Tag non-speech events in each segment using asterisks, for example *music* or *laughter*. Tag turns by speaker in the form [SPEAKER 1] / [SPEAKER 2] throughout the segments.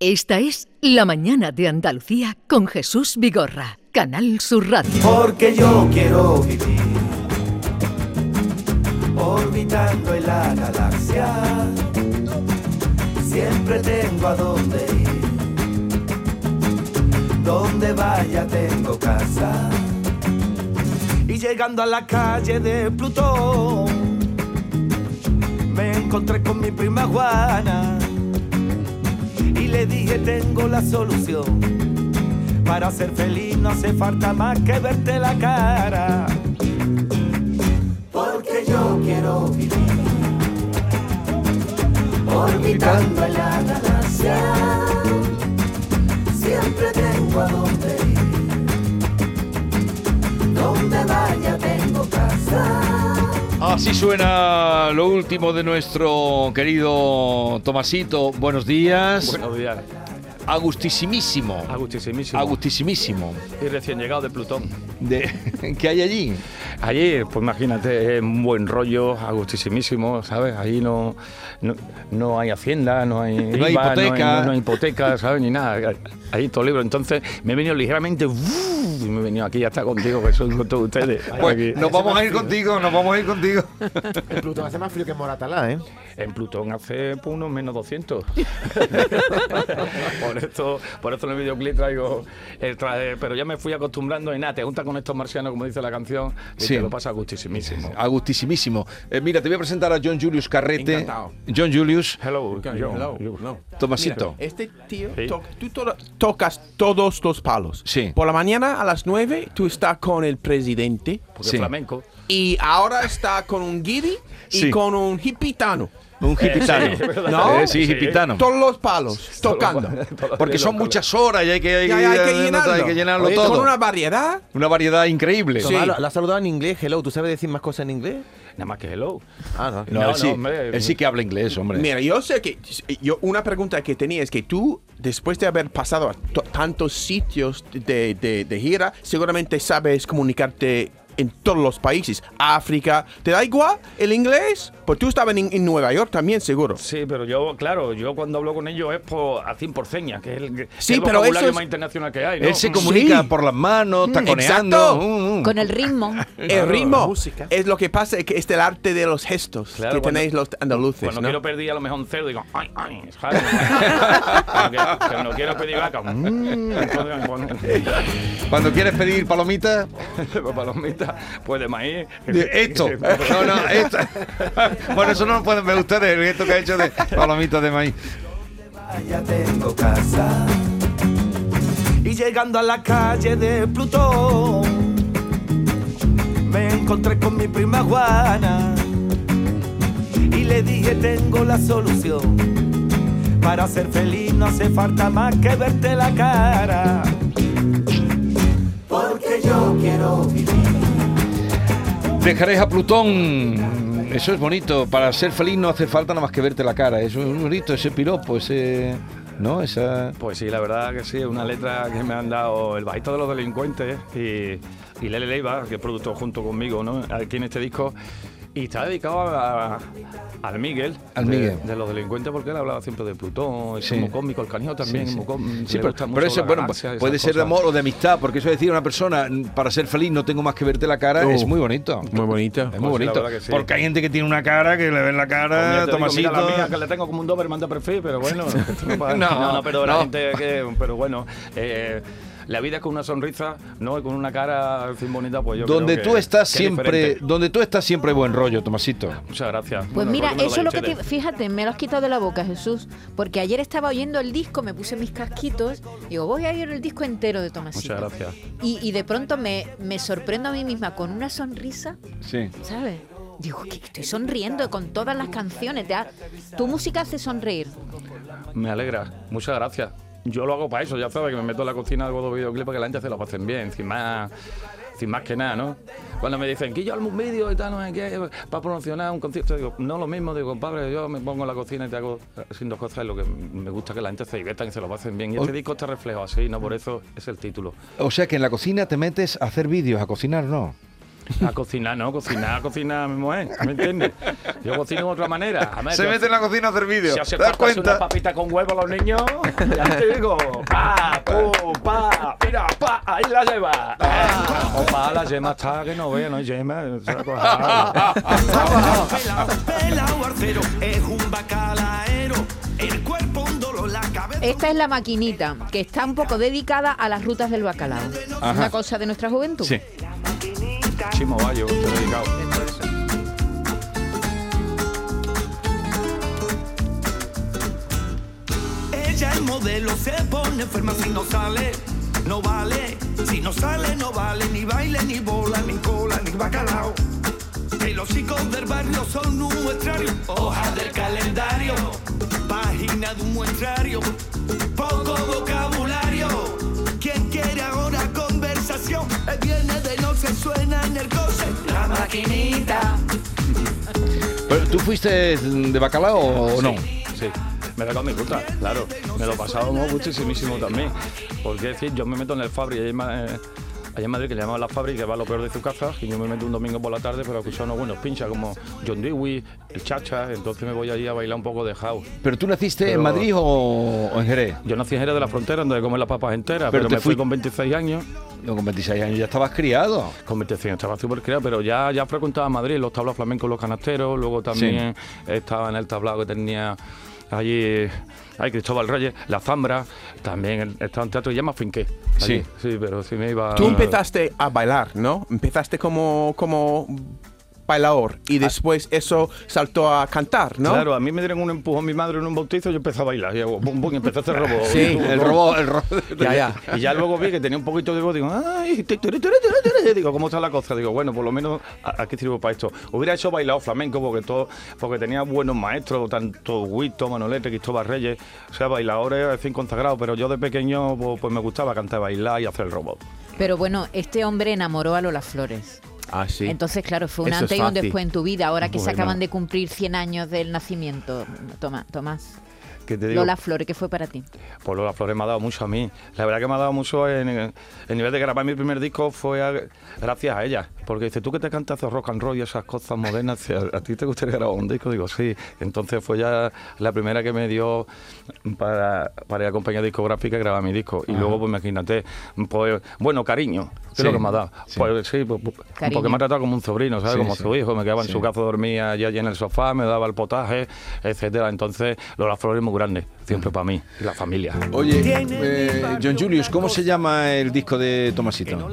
[SPEAKER 1] Esta es La Mañana de Andalucía con Jesús Vigorra, Canal Sur Radio.
[SPEAKER 2] Porque yo quiero vivir orbitando en la galaxia. Siempre tengo a dónde ir. Donde vaya tengo casa. Y llegando a la calle de Plutón, me encontré con mi prima Juana. Le dije, tengo la solución. Para ser feliz no hace falta más que verte la cara. Porque yo quiero vivir orbitando en la galaxia.
[SPEAKER 3] Así suena lo último de nuestro querido Tomasito. Buenos días.
[SPEAKER 4] Buenos días.
[SPEAKER 3] Agustísimísimo.
[SPEAKER 4] Agustísimísimo.
[SPEAKER 3] Agustísimísimo.
[SPEAKER 4] Y recién llegado de Plutón.
[SPEAKER 3] De, ¿Qué hay allí?
[SPEAKER 4] Allí, pues imagínate, es un buen rollo, agustísimísimo, ¿sabes? Allí no, no, no hay hacienda, no hay, *laughs*
[SPEAKER 3] No hay
[SPEAKER 4] IVA,
[SPEAKER 3] hipoteca.
[SPEAKER 4] No hay, no hay hipoteca, ¿sabes? Ni nada. Allí todo libre. Entonces me he venido ligeramente, ¡uf! y me he venido aquí ya está contigo, que soy con todos ustedes. *laughs*
[SPEAKER 3] Pues
[SPEAKER 4] Aquí.
[SPEAKER 3] nos vamos a ir contigo, nos vamos a ir contigo. *laughs*
[SPEAKER 5] En Plutón hace más frío que en Moratalá, ¿eh?
[SPEAKER 4] En Plutón hace pues, unos menos 200. por, eso, por eso en el videoclip traigo el traje. Pero ya me fui acostumbrando y nada, te juntas con estos marcianos, como dice la canción, y
[SPEAKER 3] Sí.
[SPEAKER 4] te lo pasa gustísimísimo.
[SPEAKER 3] Agustísimísimo. Eh, mira, te voy a presentar a John Julius Carrete.
[SPEAKER 6] Encantado.
[SPEAKER 3] John Julius,
[SPEAKER 4] Hello, yo,
[SPEAKER 6] hello.
[SPEAKER 3] Tomasito.
[SPEAKER 6] Mira, este tío,
[SPEAKER 4] Sí.
[SPEAKER 6] to- tú to- tocas todos los palos.
[SPEAKER 3] Sí.
[SPEAKER 6] Por la mañana a las 9 tú estás con el presidente
[SPEAKER 4] Porque
[SPEAKER 3] Sí.
[SPEAKER 4] flamenco.
[SPEAKER 6] Y ahora está con un guiri y
[SPEAKER 3] Sí.
[SPEAKER 6] con un hipitano.
[SPEAKER 3] Un hipitano.
[SPEAKER 4] sí, *laughs* es verdad.
[SPEAKER 6] ¿No?
[SPEAKER 3] Eh, sí,
[SPEAKER 4] Sí.
[SPEAKER 3] hipitano.
[SPEAKER 6] Todos los palos, tocando. *laughs*
[SPEAKER 3] Porque son muchas horas y hay que, hay que-
[SPEAKER 6] hay que
[SPEAKER 3] hay
[SPEAKER 6] llenarlo.
[SPEAKER 3] que llenarlo
[SPEAKER 6] Oye,
[SPEAKER 3] todo.
[SPEAKER 6] Con una variedad.
[SPEAKER 3] Una variedad increíble.
[SPEAKER 5] Tomás, lo has saludado en inglés, hello. ¿Tú sabes decir más cosas en inglés?
[SPEAKER 4] Nada más que hello.
[SPEAKER 5] Ah, no.
[SPEAKER 3] No,
[SPEAKER 4] No,
[SPEAKER 3] él, sí,
[SPEAKER 4] no, hombre.
[SPEAKER 3] él sí que habla inglés, hombre.
[SPEAKER 6] Mira, yo sé que yo una pregunta que tenía es que tú, después de haber pasado a to- tantos sitios de, de- de gira, seguramente sabes comunicarte en todos los países. África, ¿te da igual el inglés? Pues tú estabas en, en Nueva York también, seguro.
[SPEAKER 4] Sí, pero yo, claro, yo cuando hablo con ellos es por, a 100 por seña, que es el, que
[SPEAKER 6] Sí,
[SPEAKER 4] es el
[SPEAKER 6] pero
[SPEAKER 4] vocabulario
[SPEAKER 6] eso es-
[SPEAKER 4] más internacional que hay, ¿no?
[SPEAKER 3] Él se comunica
[SPEAKER 6] Sí.
[SPEAKER 3] por las manos, taconeando.
[SPEAKER 6] exacto.
[SPEAKER 3] Mm, mm.
[SPEAKER 7] Con el ritmo. *laughs*
[SPEAKER 6] El ritmo
[SPEAKER 5] música.
[SPEAKER 6] es lo que pasa, es que es el arte de los gestos
[SPEAKER 4] Claro,
[SPEAKER 6] que
[SPEAKER 4] cuando-
[SPEAKER 6] tenéis los andaluces.
[SPEAKER 4] Cuando
[SPEAKER 6] ¿no?
[SPEAKER 4] quiero pedir a lo mejor un cerdo, digo, ay, ay, ¿sabes? Cuando cuando quiero pedir vaca,
[SPEAKER 3] Cuando quieres pedir palomitas, *laughs* *laughs*
[SPEAKER 4] pues de maíz.
[SPEAKER 3] esto. *laughs* No, no, esto. *laughs* Bueno, eso no lo pueden ver ustedes, el gesto que ha hecho de palomitas de maíz.
[SPEAKER 2] Vaya tengo casa. Y llegando a la calle de Plutón, me encontré con mi prima Juana. Y le dije, tengo la solución. Para ser feliz no hace falta más que verte la cara. Porque yo quiero vivir.
[SPEAKER 3] Dejaréis a Plutón. Eso es bonito. Para ser feliz no hace falta nada más que verte la cara. Es muy bonito, ese piropo, ese. ¿No? Esa.
[SPEAKER 4] Pues sí, la verdad que sí, es una letra que me han dado el bajito de los delincuentes y, Lele Leiva, que es junto conmigo, ¿no? Aquí en este disco. Y está dedicado a- al Miguel,
[SPEAKER 3] Al
[SPEAKER 4] de,
[SPEAKER 3] Miguel.
[SPEAKER 4] de los delincuentes, porque él hablaba siempre de Plutón,
[SPEAKER 3] Sí.
[SPEAKER 4] es muy cómico, el canijo también
[SPEAKER 3] Sí,
[SPEAKER 4] es
[SPEAKER 3] sí.
[SPEAKER 4] muy cómico.
[SPEAKER 3] Sí,
[SPEAKER 4] le
[SPEAKER 3] pero, pero eso, bueno, puede ser de amor o de amistad, porque eso decir a una persona, para ser feliz no tengo más que verte la cara, es muy bonito.
[SPEAKER 6] Muy bonito.
[SPEAKER 3] Es muy
[SPEAKER 4] Pues sí,
[SPEAKER 3] bonito.
[SPEAKER 4] sí.
[SPEAKER 3] Porque hay gente que tiene una cara que le ven la
[SPEAKER 4] Pues
[SPEAKER 3] cara,
[SPEAKER 4] digo,
[SPEAKER 3] Tomasito.
[SPEAKER 4] mira la mía, que le tengo como un Doberman de perfil, pero bueno. *laughs* esto no,
[SPEAKER 3] No,
[SPEAKER 4] no, no, pero la gente que. Pero bueno. eh, la vida es con una sonrisa, no con una cara fin, bonita, pues yo
[SPEAKER 3] Donde
[SPEAKER 4] creo
[SPEAKER 3] tú
[SPEAKER 4] que-
[SPEAKER 3] estás
[SPEAKER 4] que
[SPEAKER 3] siempre, donde tú estás siempre buen rollo, Tomasito.
[SPEAKER 4] Muchas gracias.
[SPEAKER 7] Pues
[SPEAKER 4] Bueno,
[SPEAKER 7] mira,
[SPEAKER 4] me
[SPEAKER 7] eso es lo que te, fíjate, me lo has quitado de la boca, Jesús, porque ayer estaba oyendo el disco, me puse mis casquitos, digo, voy a oír el disco entero de Tomasito.
[SPEAKER 4] Muchas gracias.
[SPEAKER 7] Y, y de pronto me, me sorprendo a mí misma con una sonrisa,
[SPEAKER 3] Sí.
[SPEAKER 7] ¿sabes? Digo, que estoy sonriendo con todas las canciones. te ha- tu música hace sonreír.
[SPEAKER 4] Me alegra, muchas gracias. Yo lo hago para eso, ya sabes que me meto en la cocina, hago dos videoclips para que la gente se lo pasen bien, sin más, sin más que nada, ¿no? Cuando me dicen que yo hago un vídeo y tal, no sé qué, para promocionar un concierto, digo, no lo mismo, digo, compadre, yo me pongo en la cocina y te hago haciendo cosas, y lo que me gusta es que la gente se divierta y se lo pasen bien. Y este
[SPEAKER 3] O-
[SPEAKER 4] disco está reflejado así, ¿no? Por eso es el título.
[SPEAKER 3] O sea que en la cocina te metes a hacer vídeos, a cocinar, ¿no?
[SPEAKER 4] A cocinar, no, cocinar, cocinar, mi mujer, ¿me entiendes? Yo cocino de otra manera. A ver,
[SPEAKER 3] Se
[SPEAKER 4] yo-
[SPEAKER 3] mete en la cocina a hacer vídeo.
[SPEAKER 4] Si hace
[SPEAKER 3] ¿Te das
[SPEAKER 4] falta hacer una
[SPEAKER 3] cuenta?
[SPEAKER 4] papita con huevo a los niños, ya te digo, pa, pum, pa, mira, pa, ahí la lleva.
[SPEAKER 3] Ah.
[SPEAKER 4] O pa, la yema está que no vea, no hay yema.
[SPEAKER 2] arcero, es un bacalaero. El cuerpo un dolor, la cabeza.
[SPEAKER 7] Esta es la maquinita, que está un poco dedicada a las rutas del bacalao.
[SPEAKER 3] Ajá.
[SPEAKER 7] Una cosa de nuestra juventud.
[SPEAKER 3] Sí.
[SPEAKER 4] Chimo Bayo, te dedicado.
[SPEAKER 2] Ella es modelo, se pone enferma si no sale, no vale. Si no sale, no vale, ni baile, ni bola, ni cola, ni bacalao. Que los chicos del barrio son un muestrario, hoja del calendario, página de un muestrario, poco vocabulario. Maquinita.
[SPEAKER 3] Pero, ¿Tú fuiste de bacalao o no?
[SPEAKER 4] Sí, me da con mi ruta, claro. Me lo pasábamos muchísimo también. Porque es decir, yo me meto en el Fabri, eh, allá en Madrid, que le llaman la Fabri, que va lo peor de su casa, y yo me meto un domingo por la tarde, pero a escuchar unos buenos pinchas como John Dewey, el Chacha, entonces me voy allí a bailar un poco de house.
[SPEAKER 3] ¿Pero tú naciste en Madrid o, en Jerez?
[SPEAKER 4] Yo nací en Jerez de la Frontera, donde comen las papas enteras,
[SPEAKER 3] Pero
[SPEAKER 4] me fui
[SPEAKER 3] fui-
[SPEAKER 4] con 26 años.
[SPEAKER 3] No, con 26 años ya estabas criado.
[SPEAKER 4] Con 26 años estaba súper criado, pero ya, ya frecuentaba Madrid, los tablaos flamencos, los canasteros, luego también estaba en el tablado que tenía allí, ay, Cristóbal Reyes, La Zambra, también estaba en teatro y ya me afinqué. allí.
[SPEAKER 3] Sí.
[SPEAKER 4] Sí, pero sí me iba...
[SPEAKER 6] Tú empezaste a bailar, ¿no? Empezaste como, como bailador y después eso saltó a cantar, ¿no?
[SPEAKER 4] Claro, a mí me dieron un empujón mi madre en un bautizo y yo empecé a bailar. Y, hago bum, bum, y empecé a hacer robot.
[SPEAKER 6] Sí,
[SPEAKER 3] El robot, el robot. *laughs*
[SPEAKER 6] Ya, ya.
[SPEAKER 4] Y ya luego vi que tenía un poquito de voz, digo, ay, ti, tiri, tiri, tiri, tiri". digo, ¿cómo está la cosa? Digo, bueno, por lo menos a- aquí sirvo para esto. Hubiera hecho bailado flamenco porque todo, porque tenía buenos maestros, tanto Huito, Manolete, Cristóbal Reyes, o sea, bailadores al fin consagrados, pero yo de pequeño pues, pues me gustaba cantar, bailar y hacer el robot.
[SPEAKER 7] Pero bueno, este hombre enamoró a Lola Flores.
[SPEAKER 6] Ah, sí.
[SPEAKER 7] Entonces, claro, fue un
[SPEAKER 6] Eso es
[SPEAKER 7] antes y un después en tu vida. Ahora que se acaban de cumplir 100 años del nacimiento. Toma, Tomás.
[SPEAKER 4] Que te digo,
[SPEAKER 7] Lola Flores, ¿qué fue para ti?
[SPEAKER 4] Pues Lola Flores me ha dado mucho a mí. La verdad que me ha dado mucho en el nivel de grabar mi primer disco fue a- gracias a ella. Porque dice, tú que te cantas rock and roll y esas cosas modernas, ¿a, a ti te gustaría grabar un disco? Digo, sí. Entonces fue ya la primera que me dio para, para ir a compañía discográfica a grabar mi disco. Y luego, pues imagínate, pues, bueno, cariño, que
[SPEAKER 3] Sí,
[SPEAKER 4] es lo que me ha dado.
[SPEAKER 3] sí.
[SPEAKER 4] Pues sí, pues, pues, porque me ha tratado como un sobrino, ¿sabes?
[SPEAKER 3] Sí,
[SPEAKER 4] como
[SPEAKER 3] sí.
[SPEAKER 4] su hijo, me quedaba en su casa, dormía allí, allí en el sofá, me daba el potaje, etcétera. Entonces, Lola Flores es muy grande, siempre para mí, y la familia.
[SPEAKER 3] Oye, eh, John Julius, ¿cómo se llama el disco de Tomasito?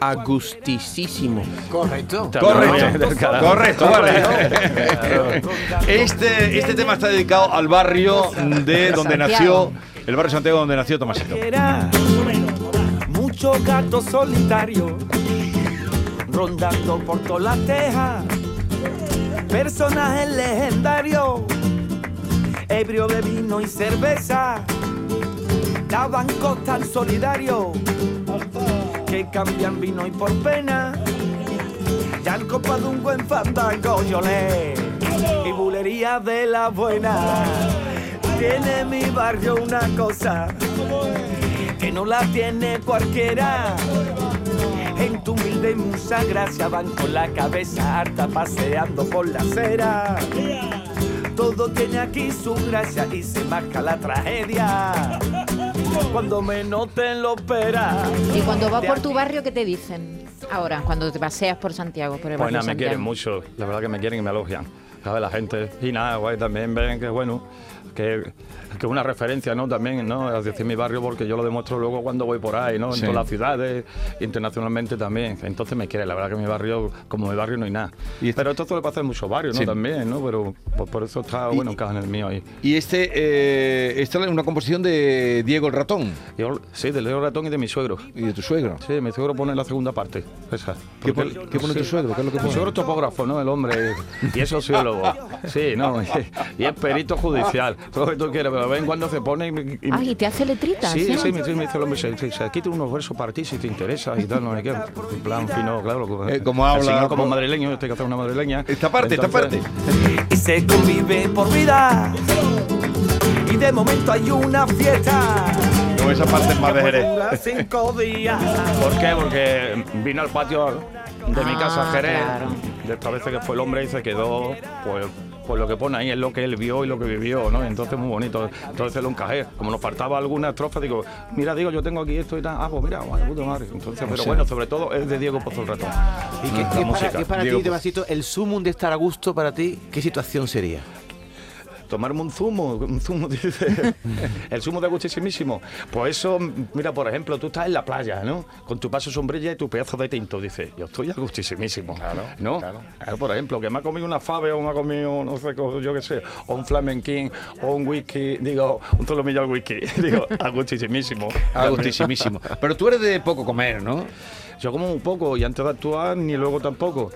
[SPEAKER 6] Agusticísimo.
[SPEAKER 5] Correcto.
[SPEAKER 3] Correcto, correcto, vale. Este, este tema está dedicado al barrio de donde nació, el barrio Santiago donde nació Tomasito.
[SPEAKER 2] Era muchos gatos solitarios rondando por todas las tejas. Personajes legendarios, ebrio de vino y cerveza, daban tan solidario que cambian vino y por pena. Ya el copa de un buen fandango yo le y bulería de la buena. Tiene mi barrio una cosa que no la tiene cualquiera. En tu humilde musa gracia van con la cabeza harta paseando por la acera. Todo tiene aquí su gracia y se marca la tragedia. Cuando menos te lo esperas.
[SPEAKER 7] Y cuando vas por tu barrio, ¿qué te dicen? Ahora, cuando te paseas por Santiago, por el
[SPEAKER 4] Pues
[SPEAKER 7] barrio
[SPEAKER 4] nada, me
[SPEAKER 7] Santiago.
[SPEAKER 4] quieren mucho, la verdad que me quieren y me elogian. ¿Sabes? La gente. Y nada, guay, también ven que bueno, que que es una referencia, ¿no? También, ¿no? Es decir, mi barrio, porque yo lo demuestro luego cuando voy por ahí, ¿no? En
[SPEAKER 3] Sí.
[SPEAKER 4] todas las ciudades, internacionalmente también. Entonces me quieren, la verdad que mi barrio, como mi barrio no hay nada.
[SPEAKER 3] Y-
[SPEAKER 4] Pero esto suele pasar en muchos barrios, ¿no?
[SPEAKER 3] Sí.
[SPEAKER 4] También, ¿no? Pero pues, por eso está, bueno, encaja en el mío ahí.
[SPEAKER 3] Y este, eh, esta es una composición de Diego el Ratón
[SPEAKER 4] Yo, sí, del Leo Ratón y de mi suegro.
[SPEAKER 3] y de tu suegro.
[SPEAKER 4] Sí, mi suegro pone la segunda parte, esa.
[SPEAKER 3] ¿Qué qué pone tu suegro? ¿Qué es lo que
[SPEAKER 4] Mi
[SPEAKER 3] pone?
[SPEAKER 4] suegro es topógrafo, ¿no? El hombre. Y es sociólogo. Sí, ¿no? *laughs* Y es perito judicial. Todo lo que tú quieras, pero ven cuando se pone y... me- y-
[SPEAKER 7] Ay, ¿y te hace letritas?
[SPEAKER 4] Sí,
[SPEAKER 7] ¿eh?
[SPEAKER 4] sí, me, sí, me dice el hombre, se, se, quita unos versos para ti si te interesa y tal, no sé qué. En plan fino, claro.
[SPEAKER 3] Eh, como habla,
[SPEAKER 4] señor como madrileño, yo tengo que hacer una madrileña.
[SPEAKER 3] Esta parte, esta parte.
[SPEAKER 4] Entonces,
[SPEAKER 2] y se convive por vida. Y de momento hay una fiesta.
[SPEAKER 3] Esa parte es más de Jerez.
[SPEAKER 2] cinco días.
[SPEAKER 4] ¿Por qué? Porque vino al patio de mi casa a
[SPEAKER 7] Ah,
[SPEAKER 4] Jerez,
[SPEAKER 7] claro.
[SPEAKER 4] de esta vez que fue el hombre y se quedó, pues, pues lo que pone ahí es lo que él vio y lo que vivió, ¿no? Entonces muy bonito. Entonces lo encajé. Como nos faltaba alguna estrofa, digo, mira, digo, yo tengo aquí esto y tal. Ah, pues mira, vaya puta madre. Entonces, pero bueno, sobre todo es de Diego Pozo el Ratón.
[SPEAKER 5] ¿Y qué, qué para, qué ti,
[SPEAKER 4] Pozo.
[SPEAKER 5] Debasito, el sumum de estar a gusto para ti, qué situación sería?
[SPEAKER 4] Tomarme un zumo, un zumo, *laughs* dice. El zumo de gustísimísimo. Pues eso, mira, por ejemplo, tú estás en la playa, ¿no? Con tu paso sombrilla y tu pedazo de tinto. Dices, yo estoy a gustísimísimo. Claro, ¿no? Claro. por ejemplo, que me ha comido una fave o me ha comido, no sé, yo qué sé, o un flamenquín o un whisky, digo, un solomillo al whisky. *laughs* digo, a gustísimísimo.
[SPEAKER 3] Ah, gustísimísimo. Pero tú eres de poco comer, ¿no?
[SPEAKER 4] Yo como un poco y antes de actuar ni luego tampoco.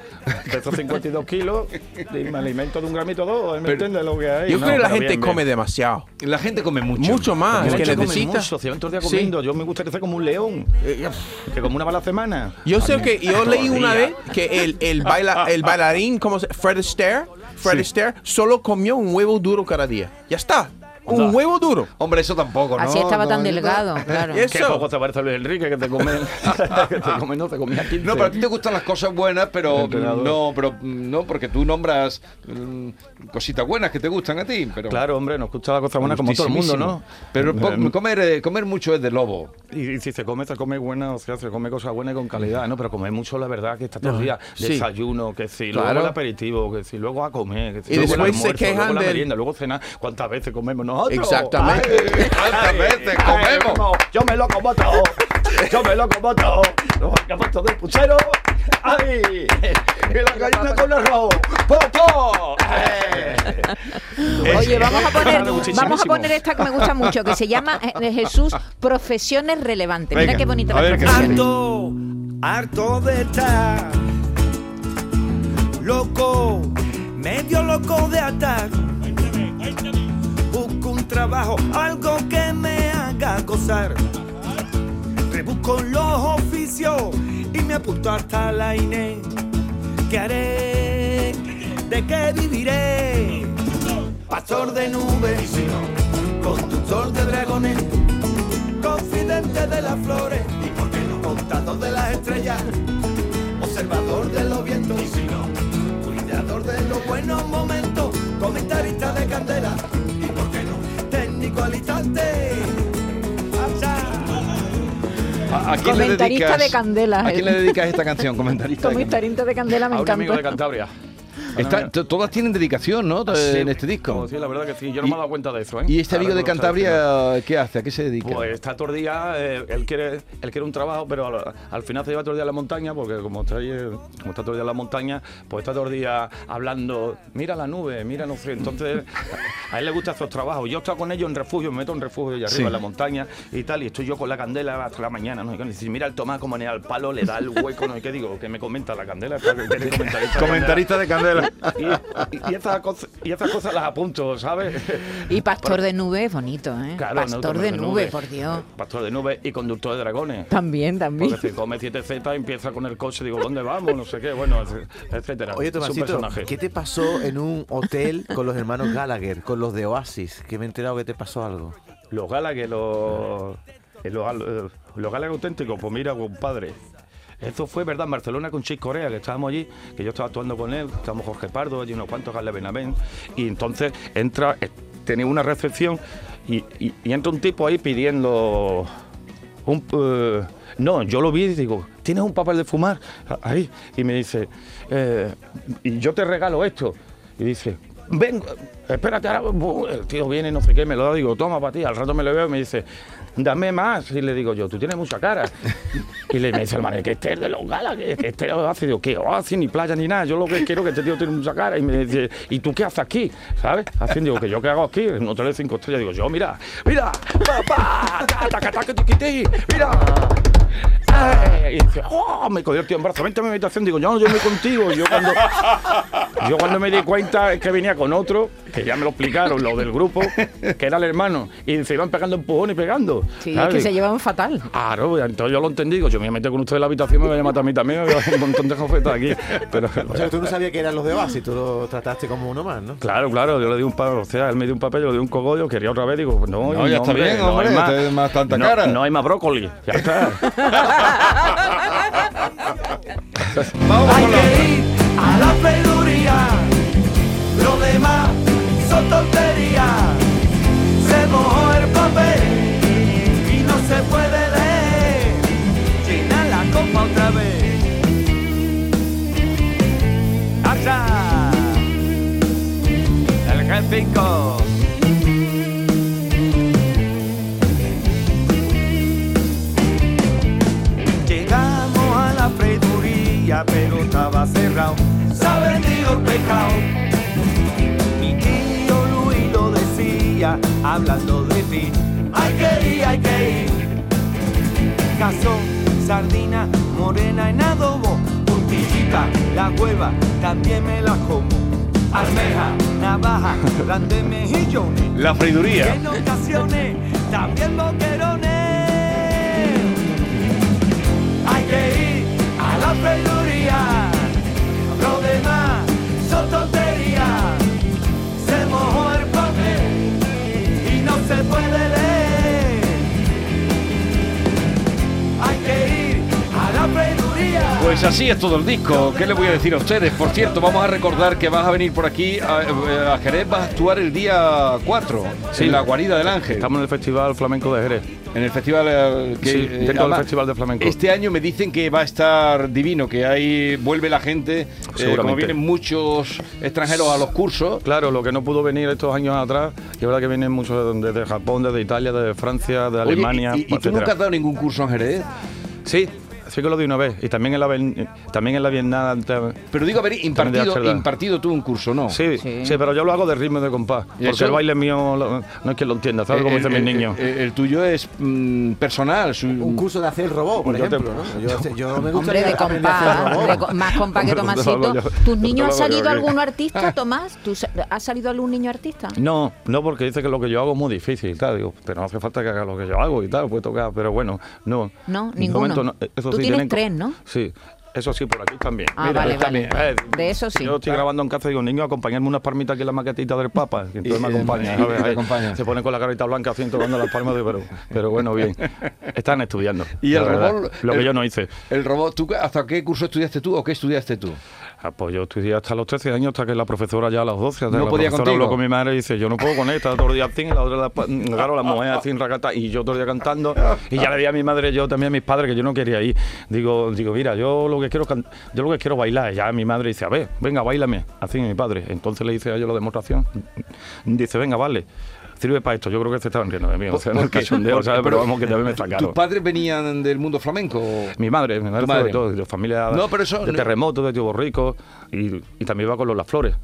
[SPEAKER 4] Peso 52 kilos y me alimento de un gramito o dos, ¿me
[SPEAKER 3] Pero-
[SPEAKER 4] entiendes lo que hay?
[SPEAKER 6] Yo
[SPEAKER 4] No,
[SPEAKER 6] creo que la gente
[SPEAKER 4] bien, bien.
[SPEAKER 6] come demasiado.
[SPEAKER 3] La gente come mucho.
[SPEAKER 6] Mucho más.
[SPEAKER 4] Es que
[SPEAKER 6] necesita.
[SPEAKER 4] mucho, se van todo el día
[SPEAKER 6] Sí.
[SPEAKER 4] comiendo. Yo me gustaría ser como un león, que como una bala a la semana.
[SPEAKER 6] Yo sé que yo leí una vez que el, el, baila, el bailarín, como se Fred Astaire, Fred
[SPEAKER 3] Sí.
[SPEAKER 6] Astaire, solo comió un huevo duro cada día. Ya está. Un huevo duro.
[SPEAKER 3] Hombre, eso tampoco, ¿no?
[SPEAKER 7] Así estaba tan
[SPEAKER 3] No,
[SPEAKER 7] delgado, claro.
[SPEAKER 6] Es-
[SPEAKER 4] Qué
[SPEAKER 6] Eso.
[SPEAKER 4] poco te parece a Luis Enrique que te come, *laughs* que te come, no, te comía 15.
[SPEAKER 3] No, pero a ti te gustan las cosas buenas, pero no, pero no, porque tú nombras mm, cositas buenas que te gustan a ti, pero
[SPEAKER 4] Claro, hombre, nos gusta la cosa buena como todo el mundo, ¿no?
[SPEAKER 3] Pero
[SPEAKER 4] Eh,
[SPEAKER 3] comer, eh, comer mucho es de lobo.
[SPEAKER 4] Y, y si se come, se come buena, o sea, se come cosas buenas y con calidad, ¿no? Pero comer mucho, la verdad, que está todo el día. Desayuno, que si,
[SPEAKER 6] Claro.
[SPEAKER 4] luego el aperitivo, que si, luego a comer, que si,
[SPEAKER 6] Y
[SPEAKER 4] luego el
[SPEAKER 6] después se
[SPEAKER 4] almuerzo,
[SPEAKER 6] quejan
[SPEAKER 4] luego la
[SPEAKER 6] del-
[SPEAKER 4] merienda, luego cenar. ¿Cuántas veces comemos nosotros?
[SPEAKER 6] Exactamente.
[SPEAKER 4] Ay,
[SPEAKER 3] ¿Cuántas
[SPEAKER 4] ay,
[SPEAKER 3] veces
[SPEAKER 4] ay,
[SPEAKER 3] comemos?
[SPEAKER 4] Yo me lo como todo. Yo me lo como todo. Lo sacamos todo del puchero. ¡Ay! Y la gallina con arroz. ¡Popo!
[SPEAKER 7] Oye, vamos a poner, vamos a poner esta que me gusta mucho, que se llama eh, Jesús Profesiones Relevantes. Mira
[SPEAKER 3] Venga,
[SPEAKER 7] qué bonita la
[SPEAKER 3] ver.
[SPEAKER 2] Harto, harto de estar loco, medio loco de atar. Busco un trabajo, algo que me haga gozar. Rebusco los oficios y me apunto hasta la INE. ¿Qué haré? ¿De qué viviré? Pastor de nubes, conductor de dragones confidente de las flores y por qué no contador de las estrellas observador de los vientos y si no cuidador de los buenos momentos comentarista de candela técnico al instante Acha.
[SPEAKER 3] ¿A, a quién le
[SPEAKER 7] Comentarista
[SPEAKER 3] dedicas,
[SPEAKER 7] de candela,
[SPEAKER 3] ¿A quién le dedicas esta canción? Comentarista de candela.
[SPEAKER 7] Comentarista de Candela me
[SPEAKER 4] A un amigo de
[SPEAKER 7] encanta.
[SPEAKER 4] Cantabria.
[SPEAKER 3] Está- todas tienen dedicación, ¿no?
[SPEAKER 4] Sí,
[SPEAKER 3] en este disco.
[SPEAKER 4] Sí, la verdad que sí. Yo no me he dado cuenta de eso, ¿eh?
[SPEAKER 3] ¿Y este amigo de. Cantabria qué hace? ¿A qué se dedica?
[SPEAKER 4] Pues está todo el día, eh, él, quiere, él quiere un trabajo, pero al, al final se lleva todo el día en la montaña, porque como está, ahí, eh, como está todo el día en la montaña, pues está todo el día hablando, mira la nube, mira no sé. Entonces, a él le gusta esos trabajos. Yo estoy con ellos en refugio, me meto en refugio y arriba
[SPEAKER 3] Sí.
[SPEAKER 4] en la montaña y tal, y estoy yo con la candela hasta la mañana, ¿no? Y dice, mira el tomás como en el palo, le da el hueco, ¿no? ¿Y qué digo? Que me comenta la candela. ¿Qué tiene comentarista de
[SPEAKER 3] Comentarista de Candela.
[SPEAKER 4] Y, y- esas cosas, y esas cosas las apunto, ¿sabes?
[SPEAKER 7] Y Pastor de Nube es bonito, ¿eh? Pastor
[SPEAKER 4] Tomás
[SPEAKER 7] de Nube, por Dios.
[SPEAKER 4] Pastor de nube y conductor de dragones.
[SPEAKER 7] También, también.
[SPEAKER 4] Porque si come 7Z empieza con el coche, digo, ¿dónde vamos? No sé qué, bueno, etc- etcétera.
[SPEAKER 5] Oye,
[SPEAKER 4] Es un
[SPEAKER 5] Tomasito,
[SPEAKER 4] personaje.
[SPEAKER 5] ¿qué te pasó en un hotel con los hermanos Gallagher, con los de Oasis? Que me he enterado que te pasó algo.
[SPEAKER 4] Los Gallagher, los, los, los Gallagher auténticos, pues mira, compadre. Eso fue verdad en Barcelona con Chick Corea, que estábamos allí, que yo estaba actuando con él, estábamos Jorge Pardo, allí unos cuantos, Gale Benavent, y entonces entra, eh, tenía una recepción y entra un tipo ahí pidiendo un... eh, no, yo lo vi y digo, ¿tienes un papel de fumar? Ahí. Y me dice, eh, y yo te regalo esto. Y dice, ven, espérate, ahora el tío viene, no sé qué, me lo da, digo, toma para ti. Al rato me lo veo y me dice, dame más. Y le digo yo, tú tienes mucha cara. Y le dice el man, que este es de los galas, que este lo hace. Digo, ¿qué oasis, ni playa, ni nada? Yo lo que quiero es que este tío tiene mucha cara. Y me dice, ¿y tú qué haces aquí? ¿Sabes? Haciendo, digo, que yo qué hago aquí, en un hotel de cinco estrellas. Digo, yo, mira, mira, papá, ta, ta, ta, ta, tiquití, mira. Ay, Y dice, ¡oh! Me cogió el tío en brazos, vente a mi habitación. Digo, yo no, yo voy contigo. Y yo cuando, yo cuando me di cuenta es que venía con otro, que ya me lo explicaron, lo del grupo, que era el hermano. Y se iban pegando empujones y pegando.
[SPEAKER 7] Sí, es que se llevan fatal.
[SPEAKER 4] Claro, entonces yo lo entendí. Digo, yo me voy a meter con usted en la habitación, me voy a matar a mí también, me voy a dar un montón de jofetas aquí. Pero,
[SPEAKER 5] O sea, tú no sabías que eran los de Oasis, tú lo trataste como uno más, ¿no?
[SPEAKER 4] Claro, claro, yo le di un papel, o sea, él me dio un papel, yo le di un cogollo, quería otra vez, digo, no,
[SPEAKER 3] No, ya está bien,
[SPEAKER 4] no
[SPEAKER 3] hombre,
[SPEAKER 4] hay
[SPEAKER 3] ya te- más tanta
[SPEAKER 4] no,
[SPEAKER 3] cara.
[SPEAKER 4] No hay más brócoli, ya está.
[SPEAKER 3] Vamos *laughs* *laughs*
[SPEAKER 2] Hay que ir a la peluría, son tonterías. Se mojó el papel y no se puede leer. Llena la copa otra vez. ¡Allá! El G5. Llegamos a la freiduría, pero estaba cerrado. Se ha vendido hablando de ti. Hay que ir, hay que ir. Caso, sardina, morena en adobo. Puntillita, la hueva, también me la como. Almeja, navaja, grandes mejillones.
[SPEAKER 3] La
[SPEAKER 2] Y
[SPEAKER 3] freiduría.
[SPEAKER 2] en ocasiones también boquerones. Hay que ir a la freiduría.
[SPEAKER 3] Pues así es todo el disco. ¿Qué les voy a decir a ustedes? Por cierto, vamos a recordar que vas a venir por aquí a, a Jerez, vas a actuar el día 4
[SPEAKER 4] Sí.
[SPEAKER 3] en la guarida del Ángel.
[SPEAKER 4] Estamos en el Festival Flamenco de Jerez.
[SPEAKER 3] En el festival eh, que
[SPEAKER 4] Sí,
[SPEAKER 3] eh,
[SPEAKER 4] del Festival de Flamenco.
[SPEAKER 3] Este año me dicen que va a estar divino, que ahí vuelve la gente, eh, como vienen muchos extranjeros a los cursos.
[SPEAKER 4] Claro, lo que no pudo venir estos años atrás, que es verdad que vienen muchos desde Japón, desde Italia, desde Francia, de
[SPEAKER 3] Oye,
[SPEAKER 4] Alemania,
[SPEAKER 3] ¿y, y tú nunca has dado ningún curso en Jerez?
[SPEAKER 4] Sí, sí que lo di una vez. Y también en la, también en la Bienal.
[SPEAKER 3] Pero digo, haber
[SPEAKER 4] de
[SPEAKER 3] impartido, impartido tú un curso, ¿no?
[SPEAKER 4] Sí,
[SPEAKER 7] Sí.
[SPEAKER 4] sí, pero yo lo hago de ritmo de compás.
[SPEAKER 3] ¿Y
[SPEAKER 4] Porque
[SPEAKER 3] eso?
[SPEAKER 4] el baile mío lo- no es que lo entienda, ¿sabes? Como
[SPEAKER 3] El-
[SPEAKER 4] dicen mis niños.
[SPEAKER 3] El, el tuyo es mm, personal. su-
[SPEAKER 5] Un curso de hacer el robot, por
[SPEAKER 4] Yo te-
[SPEAKER 5] ejemplo, ¿no? Yo, yo me
[SPEAKER 7] Hombre, de
[SPEAKER 5] a
[SPEAKER 7] compás, más compás que Tomasito. ¿Tus niños
[SPEAKER 4] lo
[SPEAKER 7] ha
[SPEAKER 4] hago yo
[SPEAKER 7] salido alguno artista, Tomás? ¿Tú sa- ¿Ha salido algún niño artista?
[SPEAKER 4] No, no, porque dice que lo que yo hago es muy difícil y tal. Digo, pero no hace falta que haga lo que yo hago y tal, puede tocar. Pero bueno, no.
[SPEAKER 7] No, ninguno.
[SPEAKER 4] momento no. Eso
[SPEAKER 7] Tú
[SPEAKER 4] sí,
[SPEAKER 7] tienes
[SPEAKER 4] tienen
[SPEAKER 7] tres, ¿no?
[SPEAKER 4] Sí. Eso sí, por aquí también.
[SPEAKER 7] Ah, vale, vale.
[SPEAKER 4] Eh,
[SPEAKER 7] De eso sí.
[SPEAKER 4] Yo estoy grabando en casa y digo, niño, acompañarme unas palmitas aquí en la maquetita del Papa. Y entonces
[SPEAKER 3] Y-
[SPEAKER 4] me acompaña.
[SPEAKER 3] y-
[SPEAKER 4] Ahí
[SPEAKER 3] acompaña.
[SPEAKER 4] Se ponen con la carita blanca así tocando las palmas, de, pero, pero bueno, bien. Están estudiando.
[SPEAKER 3] Y el
[SPEAKER 4] verdad.
[SPEAKER 3] robot.
[SPEAKER 4] Lo que
[SPEAKER 3] el-
[SPEAKER 4] yo no hice.
[SPEAKER 3] El robot, ¿tú hasta qué curso estudiaste tú o qué estudiaste tú?
[SPEAKER 4] Ah, pues yo estudié hasta los 13 años, hasta que la profesora ya a los 12. hasta
[SPEAKER 3] No
[SPEAKER 4] la
[SPEAKER 3] podía
[SPEAKER 4] profesora
[SPEAKER 3] contigo.
[SPEAKER 4] habló con mi madre y dice, yo no puedo con esta, todo el día así, la otra, la, claro, la mujer así, racata, y yo todo el día cantando. Y ya le di a mi madre, yo también a mis padres, que yo no quería ir. Digo, digo mira, yo lo que quiero yo lo que quiero bailar. Y ya mi madre dice, a ver, venga, bailame. Así mi padre. Entonces le hice a yo la demostración. Dice, venga, vale. Sirve para esto. Yo creo que se estaban riendo de mí. O sea, no es cachondeo, ¿sabes? Pero vamos, que también me
[SPEAKER 3] ¿Tus
[SPEAKER 4] sacaron.
[SPEAKER 3] padres venían del mundo flamenco?
[SPEAKER 4] Mi madre, mi madre,
[SPEAKER 3] madre.
[SPEAKER 4] sobre todo, de familia
[SPEAKER 3] No, pero eso
[SPEAKER 4] de terremotos, de Tío Rico, y, y también iba con los Las Flores.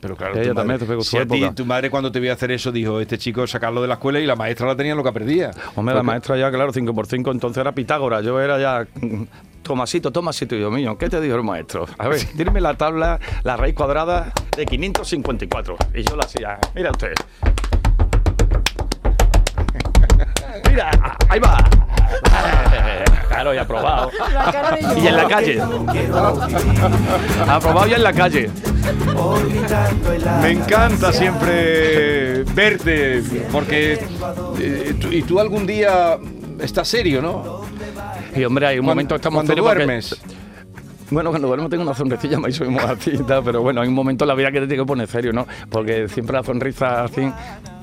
[SPEAKER 3] Pero claro,
[SPEAKER 4] Ella
[SPEAKER 3] tu
[SPEAKER 4] también
[SPEAKER 3] madre-
[SPEAKER 4] se pegó
[SPEAKER 3] si
[SPEAKER 4] su
[SPEAKER 3] a ti,
[SPEAKER 4] época.
[SPEAKER 3] tu madre cuando te vio hacer eso dijo, este chico sacarlo de la escuela y la maestra la tenía lo que perdía.
[SPEAKER 4] Hombre, la
[SPEAKER 3] Porque-
[SPEAKER 4] maestra ya, claro, 5 por 5 entonces era Pitágoras, yo era ya *laughs* Tomasito, Tomasito, Dios mío, ¿qué te dijo el maestro? A ver, dime la tabla, la raíz cuadrada de 554. Y yo la hacía, mira usted. Mira, ahí va. *laughs* Claro, y aprobado. Y en la calle. Aprobado ya en la calle.
[SPEAKER 3] Me encanta siempre verte, porque eh, tú- y tú algún día estás serio, ¿no?
[SPEAKER 4] Y hombre, hay un momento estamos
[SPEAKER 3] cuando
[SPEAKER 4] serios porque-
[SPEAKER 3] duermes.
[SPEAKER 4] Bueno, cuando duermo tengo una sonrisilla y soy muy pero bueno, hay un momento en la vida que te tiene que poner serio, ¿no? Porque siempre la sonrisa así,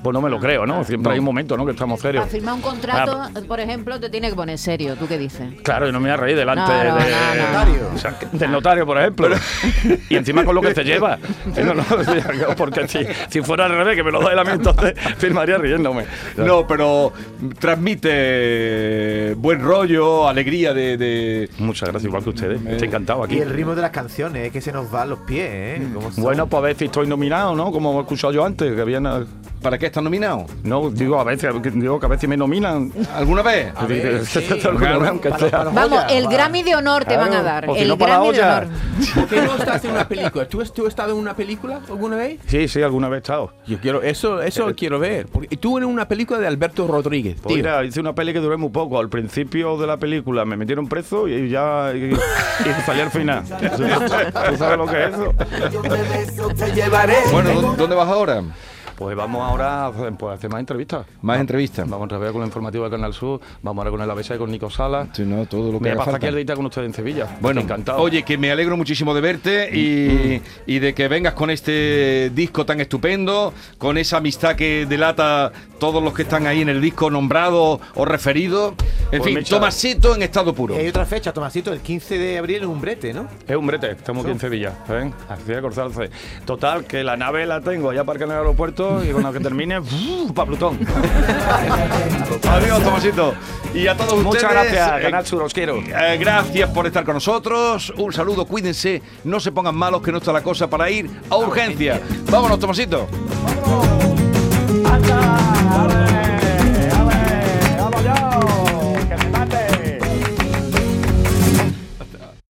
[SPEAKER 4] pues no me lo creo, ¿no? Siempre hay un momento, ¿no? Que estamos serios.
[SPEAKER 7] Para firmar un contrato, por ejemplo, te tiene que poner serio. ¿Tú qué dices?
[SPEAKER 4] Claro, y no me voy a reír delante
[SPEAKER 7] No, no,
[SPEAKER 4] de-
[SPEAKER 7] no, no.
[SPEAKER 4] o sea, que- del notario, por ejemplo. y encima con lo que se lleva. *laughs* *laughs* Porque si, si fuera al revés, que me lo da él a mí, entonces *laughs* firmaría riéndome.
[SPEAKER 3] No, pero transmite buen rollo, alegría de... de-
[SPEAKER 4] Muchas gracias, igual que ustedes. Estoy encantado aquí.
[SPEAKER 5] Y el ritmo de las canciones, es que se nos van los pies, ¿eh? ¿Cómo son?
[SPEAKER 4] Bueno, pues a ver si estoy nominado, ¿no? Como he escuchado yo antes, que habían...
[SPEAKER 3] ¿Para qué estás nominado?
[SPEAKER 4] No, digo a veces, digo que a veces me nominan.
[SPEAKER 3] ¿Alguna vez?
[SPEAKER 5] A ver, sí.
[SPEAKER 7] Vamos,
[SPEAKER 5] Joya,
[SPEAKER 7] el. Grammy de honor te van a dar.
[SPEAKER 4] o si
[SPEAKER 7] el
[SPEAKER 4] no,
[SPEAKER 7] Grammy de honor.
[SPEAKER 6] ¿Por qué no estás en una película? ¿Tú, has- tú has estado en una película alguna vez?
[SPEAKER 4] Sí, sí, alguna vez he estado.
[SPEAKER 6] Yo quiero, eso, eso quiero ver. Porque tú en una película de Alberto Rodríguez.
[SPEAKER 4] Pues mira, hice una peli que duré muy poco. Al principio de la película me metieron preso y ya y, y salí al final. *laughs* ¿Tú sabes lo que es eso?
[SPEAKER 2] Yo de beso te llevaré.
[SPEAKER 3] Bueno, ¿dó- ¿dónde vas ahora?
[SPEAKER 4] Pues vamos ahora a hacer, pues, a hacer más entrevistas.
[SPEAKER 3] Más entrevistas.
[SPEAKER 4] Vamos otra vez con la informativa de Canal Sur, vamos ahora con el ABC con Nico Sala.
[SPEAKER 3] Sí, no, todo lo que
[SPEAKER 4] Me pasa aquí el día con ustedes en Sevilla.
[SPEAKER 3] Bueno,
[SPEAKER 4] encantado.
[SPEAKER 3] oye, que me alegro muchísimo de verte y, y de que vengas con este disco tan estupendo, con esa amistad que delata todos los que están ahí en el disco nombrados o referidos. En
[SPEAKER 4] Pues
[SPEAKER 3] fin, Tomasito en estado puro.
[SPEAKER 5] Y hay otra fecha, Tomasito, el 15 de abril en un brete, ¿no?
[SPEAKER 4] Es un brete, estamos aquí en Sevilla, ¿ven? Así de. Total, que la nave la tengo allá aparcada en el aeropuerto y cuando que termine, uh, para Plutón. *laughs*
[SPEAKER 3] Adiós, Tomasito. Y a todos
[SPEAKER 4] Muchas
[SPEAKER 3] ustedes.
[SPEAKER 4] Muchas gracias,
[SPEAKER 3] eh,
[SPEAKER 4] Ganachu, los quiero.
[SPEAKER 3] Eh, gracias por estar con nosotros. Un saludo, cuídense, no se pongan malos, que no está la cosa para ir a urgencia. Vámonos, Tomasito. Vámonos.